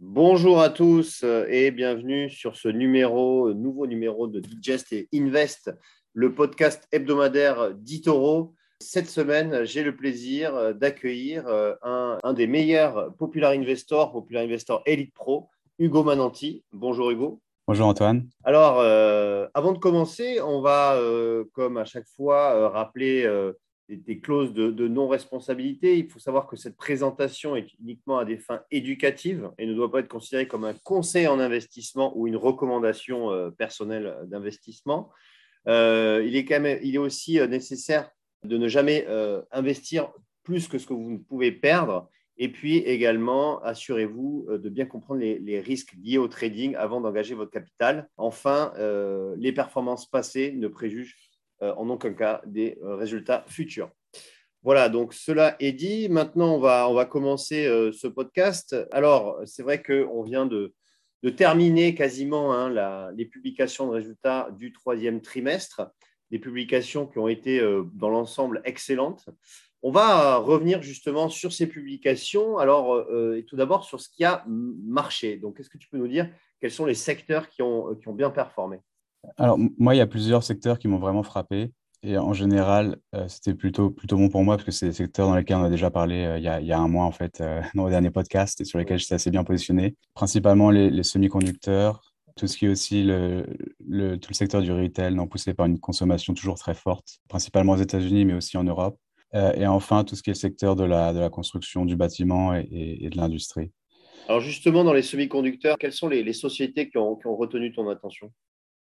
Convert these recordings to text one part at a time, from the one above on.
Bonjour à tous et bienvenue sur ce numéro, nouveau numéro de Digest et Invest, le podcast hebdomadaire d'Itoro. Cette semaine, j'ai le plaisir d'accueillir un, un, des meilleurs Popular Investors, Popular Investor Elite Pro, Hugo Mananti. Bonjour Hugo. Bonjour Antoine. Alors, euh, avant de commencer, on va, euh, comme à chaque fois, euh, rappeler des, clauses de, non-responsabilité. Il faut savoir que cette présentation est uniquement à des fins éducatives et ne doit pas être considérée comme un conseil en investissement ou une recommandation personnelle d'investissement. il, est quand même, il est aussi nécessaire de ne jamais investir plus que ce que vous ne pouvez perdre et puis également, assurez-vous euh, de bien comprendre les, risques liés au trading avant d'engager votre capital. Enfin, euh, les performances passées ne préjugent euh, en aucun cas des résultats futurs. Voilà, donc cela est dit. Maintenant, on va, on va commencer ce podcast. Alors, c'est vrai qu'on vient de, de, terminer quasiment hein, les publications de résultats du troisième trimestre, des publications qui ont été dans l'ensemble excellentes. On va revenir justement sur ces publications. Alors, euh, tout d'abord sur ce qui a marché. Donc, est-ce que tu peux nous dire? Quels sont les secteurs qui ont, qui ont bien performé? Alors, moi, il y a plusieurs secteurs qui m'ont vraiment frappé. Et en général, euh, c'était plutôt, plutôt bon pour moi parce que c'est des secteurs dans lesquels on a déjà parlé euh, il, y a, un mois, en fait, dans le dernier podcast et sur lesquels j'étais assez bien positionné. Principalement les, semi-conducteurs, tout ce qui est aussi le, tout le secteur du retail, non, poussé par une consommation toujours très forte, principalement aux États-Unis, mais aussi en Europe. Euh, et enfin, tout ce qui est le secteur de la, construction, du bâtiment et, de l'industrie. Alors justement, dans les semi-conducteurs, quelles sont les, sociétés qui ont, retenu ton attention?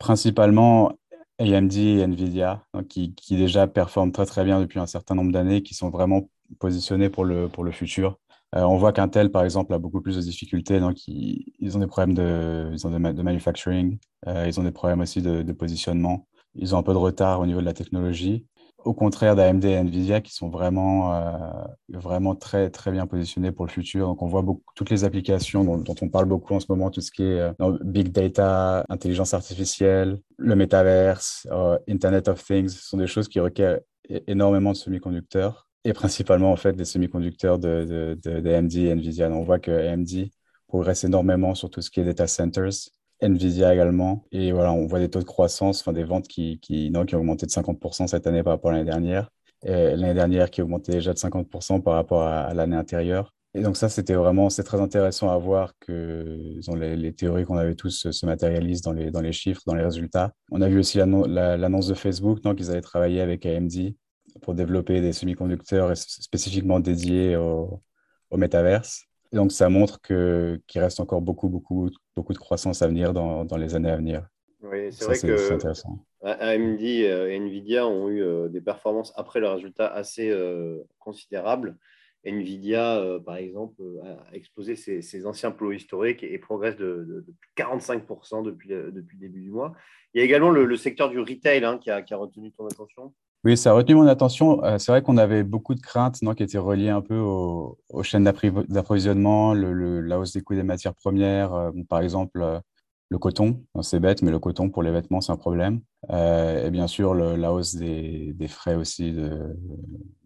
Principalement AMD et Nvidia, qui, qui, déjà performent très très bien depuis un certain nombre d'années, qui sont vraiment positionnés pour le, pour le futur. Euh, on voit qu'Intel, par exemple, a beaucoup plus de difficultés. Donc, ils, ils ont des problèmes de, ils ont de, manufacturing, euh, ils ont des problèmes aussi de, positionnement. Ils ont un peu de retard au niveau de la technologie au contraire d'AMD et Nvidia qui sont vraiment, euh, vraiment très, très bien positionnés pour le futur. Donc, on voit beaucoup, toutes les applications dont, on parle beaucoup en ce moment, tout ce qui est euh, big data, intelligence artificielle, le métaverse, euh, Internet of Things, ce sont des choses qui requièrent énormément de semi-conducteurs et principalement en fait des semi-conducteurs de, de, et Nvidia. on voit que AMD progresse énormément sur tout ce qui est data centers Nvidia également. Et voilà, on voit des taux de croissance, enfin des ventes qui, qui, ont augmenté de 50% cette année par rapport à l'année dernière. L'année dernière qui a augmenté déjà de 50% par rapport à, l'année antérieure. Et donc ça, c'était vraiment, c'est très intéressant à voir que les, les, théories qu'on avait tous se, matérialisent dans les, dans les chiffres, dans les résultats. On a vu aussi l'annonce de Facebook, qu'ils allaient travailler avec AMD pour développer des semi-conducteurs spécifiquement dédiés au, au métaverse donc, ça montre qu'il reste encore beaucoup, beaucoup, beaucoup de croissance à venir dans, dans les années à venir. Oui, c'est vrai que AMD et Nvidia ont eu euh, des performances après le résultat assez euh, considérables. Nvidia, euh, par exemple, a explosé ses, anciens plots historiques et, progresse de, 45% depuis, le début du mois. Il y a également le, secteur du retail hein, qui, a, retenu ton attention? Oui, ça a retenu mon attention. Euh, c'est vrai qu'on avait beaucoup de craintes non, qui étaient reliées un peu aux, chaînes d'approvisionnement, la hausse des coûts des matières premières. Euh, par exemple, euh, le coton, c'est bête, mais le coton pour les vêtements, c'est un problème. et bien sûr, la hausse des, frais aussi de,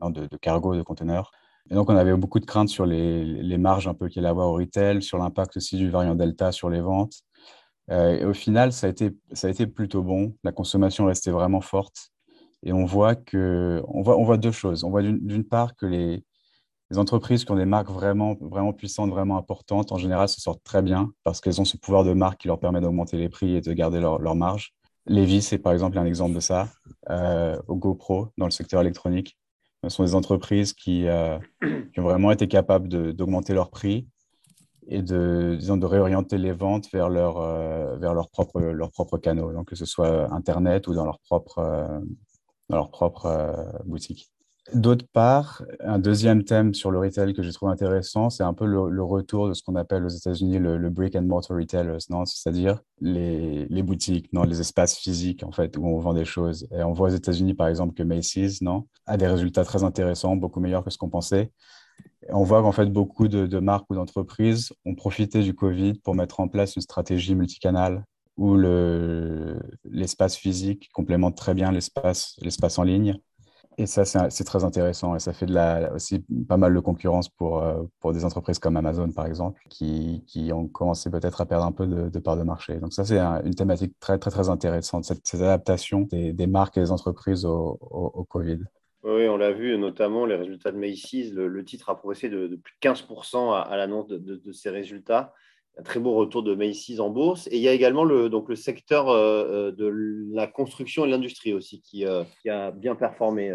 de, cargo, de conteneurs. Et donc, on avait beaucoup de craintes sur les, marges un peu qu'il allait avoir au retail, sur l'impact aussi du variant Delta sur les ventes. et au final, ça a, été, ça a été plutôt bon. La consommation restait vraiment forte. Et on voit, que, on voit, on voit deux choses. On voit d'une part que les, entreprises qui ont des marques vraiment, vraiment puissantes, vraiment importantes, en général, se sortent très bien parce qu'elles ont ce pouvoir de marque qui leur permet d'augmenter les prix et de garder leur, leur marge. Levi, c'est par exemple un exemple de ça, euh, au GoPro, dans le secteur électronique. Ce sont des entreprises qui, euh, qui ont vraiment été capables d'augmenter leur prix et de, disons, de réorienter les ventes vers leur, euh, vers leur propre, leur propre canaux, que ce soit Internet ou dans leur propre, euh, dans leur propre euh, boutique. D'autre part, un deuxième thème sur le retail que j'ai trouvé intéressant, c'est un peu le, retour de ce qu'on appelle aux États-Unis le, brick and mortar retailers, non c'est-à-dire les, boutiques, non les espaces physiques en fait où on vend des choses. Et on voit aux États-Unis par exemple que Macy's, non, a des résultats très intéressants, beaucoup meilleurs que ce qu'on pensait. on voit qu'en fait beaucoup de, de marques ou d'entreprises ont profité du Covid pour mettre en place une stratégie multicanale où l'espace physique complémente très bien l'espace en ligne. Et ça, c'est très intéressant et ça fait de la, aussi pas mal de concurrence pour, euh, pour des entreprises comme Amazon, par exemple, qui, qui ont commencé peut-être à perdre un peu de, de part de marché. Donc ça, c'est une thématique très, très, très intéressante, cette, adaptation des, marques et des entreprises au, Covid. Oui, on l'a vu, notamment les résultats de Macy's. Le, titre a progressé de, plus de 15% à, à l'annonce de, ces résultats un très beau retour de Macy's en bourse. Et il y a également le, donc le secteur euh, euh, de la construction et l'industrie aussi qui, euh, qui, a bien performé.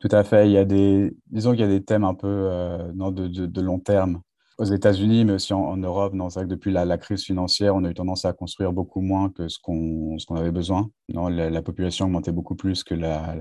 Tout à fait. Il y a des, disons qu'il y a des thèmes un peu de, long terme aux États-Unis, mais aussi en, Europe. C'est vrai que depuis la, crise financière, on a eu tendance à construire beaucoup moins que ce qu'on avait besoin. Non, la, population augmentait beaucoup plus que, la,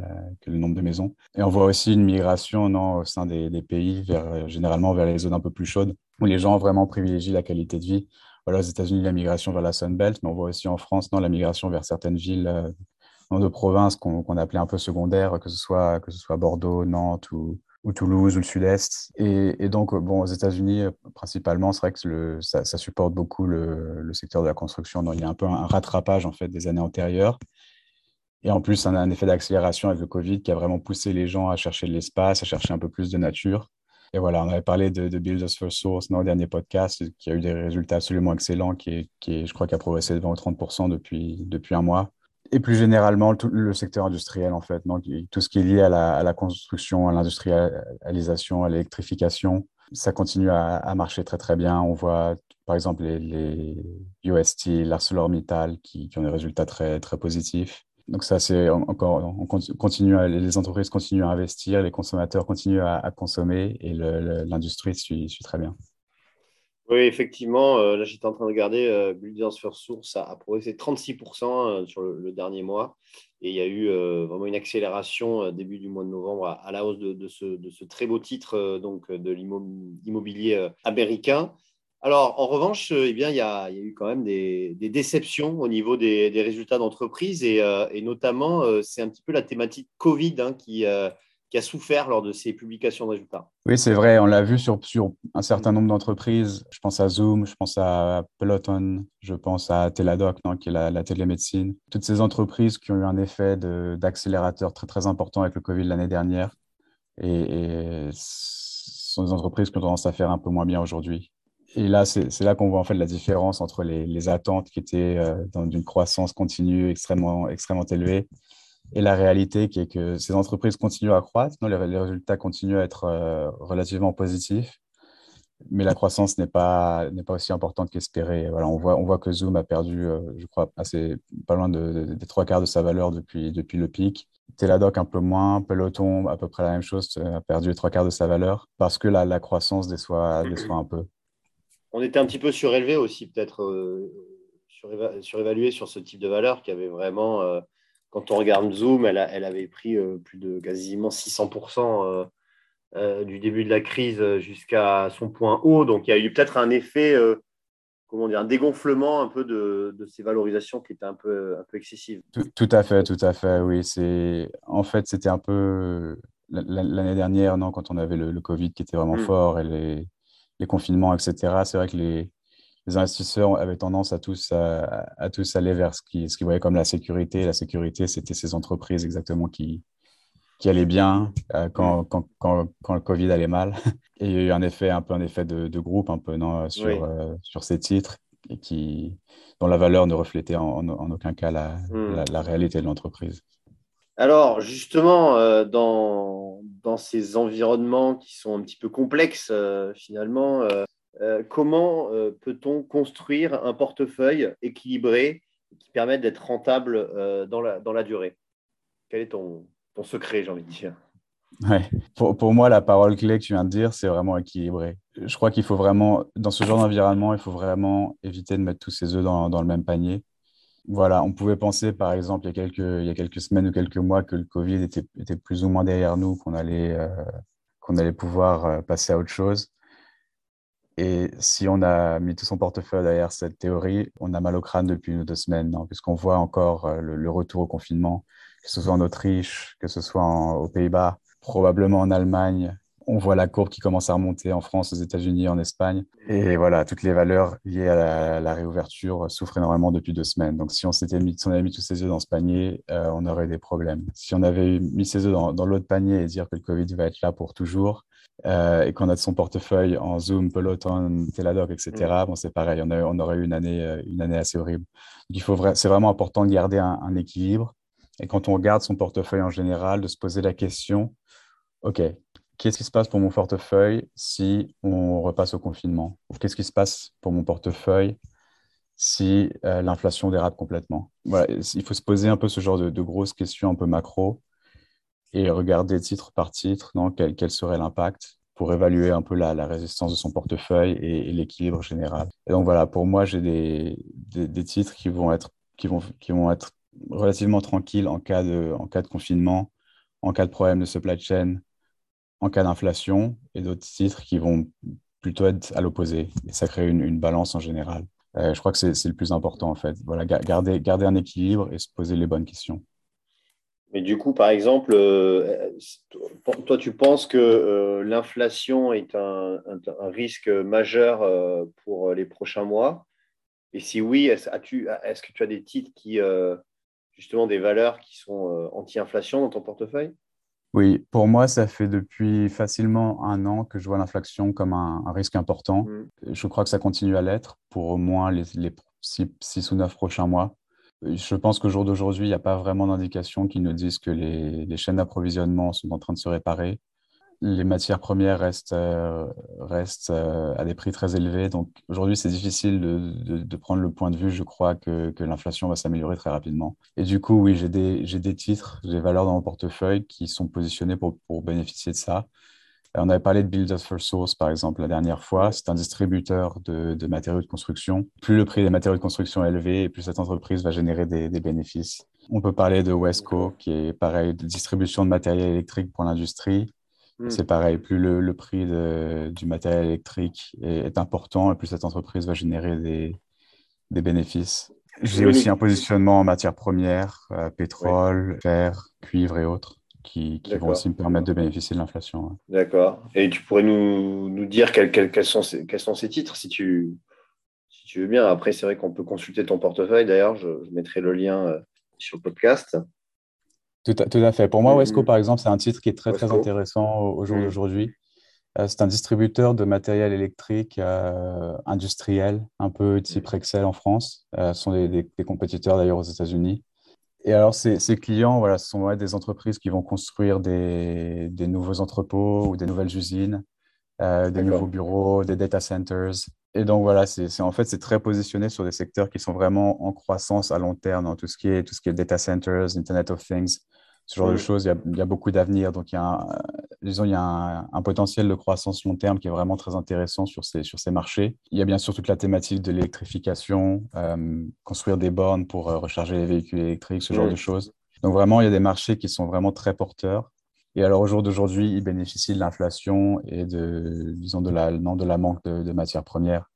le nombre de maisons. Et on voit aussi une migration non, au sein des, pays, vers, généralement vers les zones un peu plus chaudes où les gens vraiment privilégient la qualité de vie. Aux États-Unis, la migration vers la Sun Belt, mais on voit aussi en France non, la migration vers certaines villes euh, de province qu'on appelait un peu secondaires, que ce soit, que ce soit Bordeaux, Nantes ou, ou Toulouse ou le Sud-Est. Et, donc, bon, aux États-Unis, principalement, c'est vrai que ça, supporte beaucoup le, secteur de la construction. Donc, il y a un peu un rattrapage en fait des années antérieures. Et en plus, on a un effet d'accélération avec le Covid qui a vraiment poussé les gens à chercher de l'espace, à chercher un peu plus de nature. Et voilà, on avait parlé de, de Build Us First Source dans le dernier podcast, qui a eu des résultats absolument excellents, qui, est, je crois, qui a progressé de 20 ou 30 depuis, depuis un mois. Et plus généralement, tout le secteur industriel, en fait, donc, tout ce qui est lié à la, construction, à l'industrialisation, à l'électrification, ça continue à, marcher très, très bien. On voit, par exemple, les, UST, l'ArcelorMittal, qui, qui ont des résultats très, très positifs. Donc ça, c'est encore, on continue les entreprises continuent à investir, les consommateurs continuent à, consommer et l'industrie suit, très bien. Oui, effectivement, euh, là j'étais en train de regarder, euh, Builders Source a, progressé 36% euh, sur le, dernier mois et il y a eu euh, vraiment une accélération début du mois de novembre à, la hausse de, ce, très beau titre donc, de l'immobilier américain. Alors, en revanche, eh bien, il, y a, eu quand même des, déceptions au niveau des, résultats d'entreprise et, notamment, c'est un petit peu la thématique Covid hein, qui, a souffert lors de ces publications de résultats. Oui, c'est vrai, on l'a vu sur, un certain nombre d'entreprises. Je pense à Zoom, je pense à Peloton, je pense à Teladoc, qui est la, télémédecine. Toutes ces entreprises qui ont eu un effet d'accélérateur très, très important avec le Covid l'année dernière. Et, ce sont des entreprises qui ont tendance à faire un peu moins bien aujourd'hui. Et là, c'est là qu'on voit en fait la différence entre les, les attentes qui étaient euh, dans une croissance continue extrêmement, extrêmement élevée et la réalité qui est que ces entreprises continuent à croître, non, les, résultats continuent à être euh, relativement positifs, mais la croissance n'est pas, pas aussi importante qu'espéré. Voilà, on, voit, on voit que Zoom a perdu, euh, je crois, assez, pas loin de, des trois quarts de sa valeur depuis, depuis le pic. Teladoc un peu moins, Peloton à peu près la même chose, a perdu les trois quarts de sa valeur parce que la, la croissance déçoit, déçoit un peu on était un petit peu surélevé aussi, peut-être euh, surévalué sur ce type de valeur qui avait vraiment, euh, quand on regarde Zoom, elle, avait pris euh, plus de quasiment 600% du début de la crise jusqu'à son point haut. Donc il y a eu peut-être un effet, comment dire, un dégonflement un peu de, ces valorisations qui étaient un peu, un peu excessives. Tout, à fait, tout à fait, oui. C'est En fait, c'était un peu l'année dernière, non, quand on avait le, Covid qui était vraiment hmm. fort et les les confinements, etc., c'est vrai que les, investisseurs avaient tendance à tous, à, tous aller vers ce qu'ils ce voyaient comme la sécurité. La sécurité, c'était ces entreprises exactement qui, qui allaient bien euh, quand, quand, quand, le Covid allait mal. Et il y a eu un effet, un peu un effet de, de groupe un peu non, sur, euh, sur ces titres et qui, dont la valeur ne reflétait en, en aucun cas la, hmm. la réalité de l'entreprise. Alors, justement, euh, dans, dans, ces environnements qui sont un petit peu complexes, euh, finalement, euh, comment peut-on construire un portefeuille équilibré qui permette d'être rentable dans, la, dans la durée? Quel est ton, secret, j'ai envie de dire? Pour, moi, la parole clé que tu viens de dire, c'est vraiment équilibré. Je crois qu'il faut vraiment, dans ce genre d'environnement, il faut vraiment éviter de mettre tous ses œufs dans, le même panier. Voilà, on pouvait penser, par exemple, il y a quelques, semaines ou quelques mois que le Covid était, plus ou moins derrière nous, qu'on allait, euh, qu'on allait pouvoir euh, passer à autre chose. Et si on a mis tout son portefeuille derrière cette théorie, on a mal au crâne depuis une ou deux semaines, puisqu'on voit encore euh, le, retour au confinement, que ce soit en Autriche, que ce soit aux Pays-Bas, probablement en Allemagne. On voit la courbe qui commence à remonter en France, aux États-Unis, en Espagne. Et voilà, toutes les valeurs liées à la, réouverture souffrent énormément depuis deux semaines. Donc, si on s'était mis, on avait mis tous ses œufs dans ce panier, euh, on aurait des problèmes. Si on avait mis ses œufs dans, l'autre panier et dire que le Covid va être là pour toujours, euh, et qu'on a de son portefeuille en Zoom, Peloton, Teladoc, etc., mm. bon, c'est pareil, on, aurait eu une année, euh, une année assez horrible. Donc, il faut c'est vraiment important de garder un, équilibre. Et quand on regarde son portefeuille en général, de se poser la question, OK, qu'est-ce qui se passe pour mon portefeuille si on repasse au confinement? Qu'est-ce qui se passe pour mon portefeuille si euh, l'inflation dérape complètement? Voilà, Il faut se poser un peu ce genre de, grosses questions un peu macro et regarder titre par titre non, quel, serait l'impact pour évaluer un peu la, résistance de son portefeuille et, l'équilibre général. Et donc voilà, pour moi, j'ai des, titres qui vont, être, qui, vont, qui vont être relativement tranquilles en cas, de, en cas de confinement, en cas de problème de supply chain, en cas d'inflation et d'autres titres qui vont plutôt être à l'opposé. Et ça crée une, balance en général. Euh, je crois que c'est le plus important en fait. Voilà, garder, garder un équilibre et se poser les bonnes questions. Mais du coup, par exemple, euh, toi, tu penses que euh, l'inflation est un, risque majeur pour les prochains mois? Et si oui, est-ce que tu as des titres qui, justement, des valeurs qui sont anti-inflation dans ton portefeuille? Oui, pour moi, ça fait depuis facilement un an que je vois l'inflation comme un, risque important. Mm. Je crois que ça continue à l'être pour au moins les, six, ou neuf prochains mois. Je pense qu'au jour d'aujourd'hui, il n'y a pas vraiment d'indications qui nous disent que les chaînes d'approvisionnement sont en train de se réparer les matières premières restent, euh, euh, à des prix très élevés. Donc aujourd'hui, c'est difficile de, prendre le point de vue, je crois, que, l'inflation va s'améliorer très rapidement. Et du coup, oui, j'ai des, titres, des valeurs dans mon portefeuille qui sont positionnés pour, pour bénéficier de ça. On avait parlé de Builders for Source, par exemple, la dernière fois. C'est un distributeur de, de, matériaux de construction. Plus le prix des matériaux de construction est élevé, plus cette entreprise va générer des, des bénéfices. On peut parler de Wesco, qui est pareil, de distribution de matériel électrique pour l'industrie. Mm. C'est pareil, plus le, prix du matériel électrique est, important, et plus cette entreprise va générer des, bénéfices. J'ai aussi un positionnement en matières premières, euh, pétrole, fer, cuivre et autres, qui, vont aussi me permettre de bénéficier de l'inflation. D'accord. Et tu pourrais nous, dire quels, sont ces, quels sont ces titres, si tu, si tu veux bien. Après, c'est vrai qu'on peut consulter ton portefeuille. D'ailleurs, je, mettrai le lien euh, sur le podcast. Tout à, fait. Pour moi, Wesco, par exemple, c'est un titre qui est très, très intéressant au, jour mm. d'aujourd'hui. Euh, c'est un distributeur de matériel électrique euh, industriel, un peu type mm. Rexel en France. Euh, ce sont des, compétiteurs d'ailleurs aux États-Unis. Et alors, ces, clients, voilà, ce sont des entreprises qui vont construire des, nouveaux entrepôts ou des nouvelles usines, des nouveaux bureaux, des data centers. Et donc, voilà, c'est en fait, c'est très positionné sur des secteurs qui sont vraiment en croissance à long terme, dans tout ce qui est, tout ce qui est data centers, Internet of Things ce genre de choses. Il y a, beaucoup d'avenir. Donc, il y a, un, disons, il y a un, potentiel de croissance long terme qui est vraiment très intéressant sur ces, sur ces marchés. Il y a bien sûr toute la thématique de l'électrification, euh, construire des bornes pour euh, recharger les véhicules électriques, ce genre de choses. Donc, vraiment, il y a des marchés qui sont vraiment très porteurs. Et alors, au jour d'aujourd'hui, ils bénéficient de l'inflation et de, disons, de la, non, de la manque de, matières premières.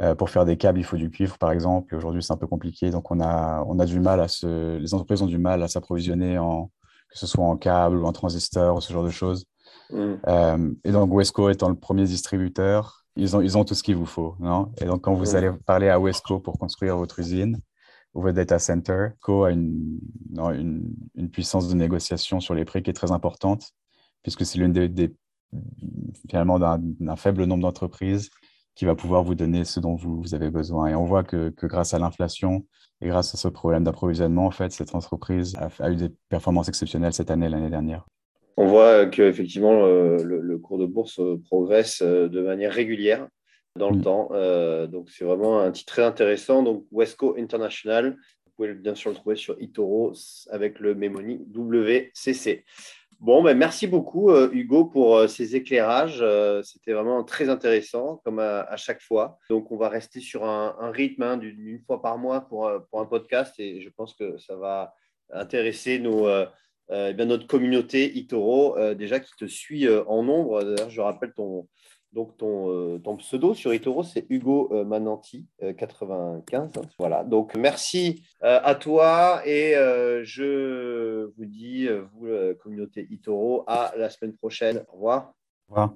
Euh, pour faire des câbles, il faut du cuivre, par exemple. Aujourd'hui, c'est un peu compliqué. Donc, on a, on a du mal à se, les entreprises ont du mal à s'approvisionner en, que ce soit en câble ou en transistor ou ce genre de choses. Mm. Euh, et donc, Wesco étant le premier distributeur, ils ont, ils ont tout ce qu'il vous faut. Non? Et donc, quand vous mm. allez parler à Wesco pour construire votre usine ou votre data center, Wesco a une, une, une, puissance de négociation sur les prix qui est très importante, puisque c'est l'une des, finalement d'un faible nombre d'entreprises qui va pouvoir vous donner ce dont vous, vous avez besoin. Et on voit que, que grâce à l'inflation, et grâce à ce problème d'approvisionnement, en fait, cette entreprise a, eu des performances exceptionnelles cette année, l'année dernière. On voit qu'effectivement, euh, le, le, cours de bourse euh, progresse euh, de manière régulière dans le temps. donc, c'est vraiment un titre très intéressant. Donc, Wesco International, vous pouvez bien sûr le trouver sur eToro avec le mémoni WCC. Bon, ben, merci beaucoup, euh, Hugo, pour euh, ces éclairages. C'était vraiment très intéressant, comme à, chaque fois. Donc, on va rester sur un, rythme hein, d'une fois par mois pour, pour, un podcast et je pense que ça va intéresser nos, eh bien, notre communauté Itoro, déjà qui te suit en nombre. D'ailleurs, je rappelle ton, donc, ton, euh, pseudo sur eToro, c'est Hugo euh, Mananti, 95. Euh, voilà. Donc, merci à toi et je vous dis, vous, communauté eToro, à la semaine prochaine. Au revoir. revoir.